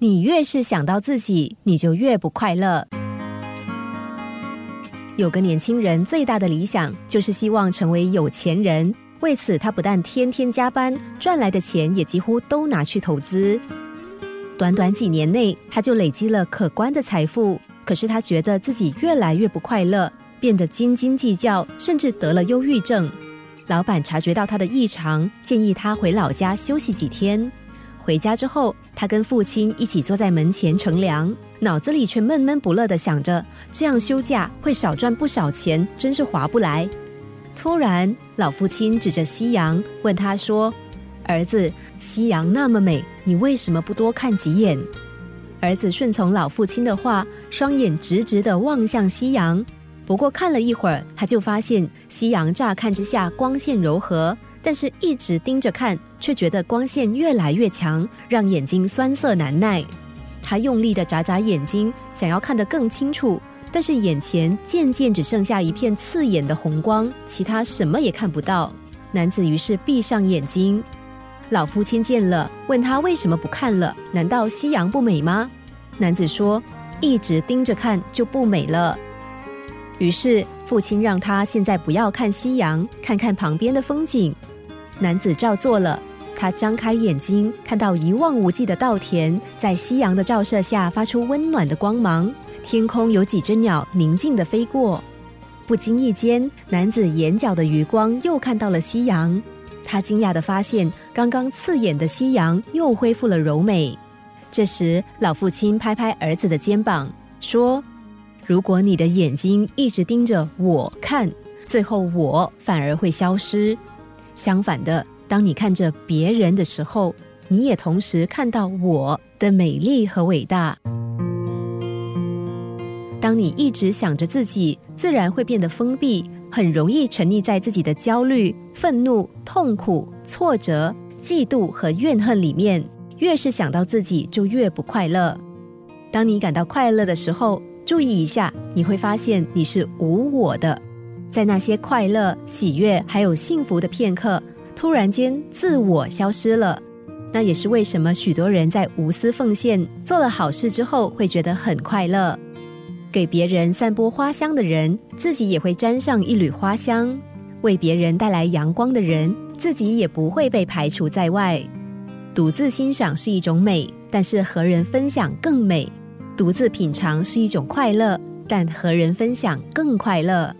你越是想到自己，你就越不快乐。有个年轻人最大的理想就是希望成为有钱人，为此他不但天天加班，赚来的钱也几乎都拿去投资。短短几年内，他就累积了可观的财富。可是他觉得自己越来越不快乐，变得斤斤计较，甚至得了忧郁症。老板察觉到他的异常，建议他回老家休息几天。回家之后，他跟父亲一起坐在门前乘凉，脑子里却闷闷不乐的想着：这样休假会少赚不少钱，真是划不来。突然，老父亲指着夕阳问他说：“儿子，夕阳那么美，你为什么不多看几眼？”儿子顺从老父亲的话，双眼直直地望向夕阳。不过看了一会儿，他就发现夕阳乍看之下光线柔和。但是，一直盯着看，却觉得光线越来越强，让眼睛酸涩难耐。他用力的眨眨眼睛，想要看得更清楚，但是眼前渐渐只剩下一片刺眼的红光，其他什么也看不到。男子于是闭上眼睛。老父亲见了，问他为什么不看了？难道夕阳不美吗？男子说：“一直盯着看就不美了。”于是父亲让他现在不要看夕阳，看看旁边的风景。男子照做了。他张开眼睛，看到一望无际的稻田，在夕阳的照射下发出温暖的光芒。天空有几只鸟宁静地飞过。不经意间，男子眼角的余光又看到了夕阳。他惊讶地发现，刚刚刺眼的夕阳又恢复了柔美。这时，老父亲拍拍儿子的肩膀，说：“如果你的眼睛一直盯着我看，最后我反而会消失。”相反的，当你看着别人的时候，你也同时看到我的美丽和伟大。当你一直想着自己，自然会变得封闭，很容易沉溺在自己的焦虑、愤怒、痛苦、挫折、嫉妒和怨恨里面。越是想到自己，就越不快乐。当你感到快乐的时候，注意一下，你会发现你是无我的。在那些快乐、喜悦还有幸福的片刻，突然间自我消失了。那也是为什么许多人在无私奉献、做了好事之后，会觉得很快乐。给别人散播花香的人，自己也会沾上一缕花香；为别人带来阳光的人，自己也不会被排除在外。独自欣赏是一种美，但是和人分享更美；独自品尝是一种快乐，但和人分享更快乐。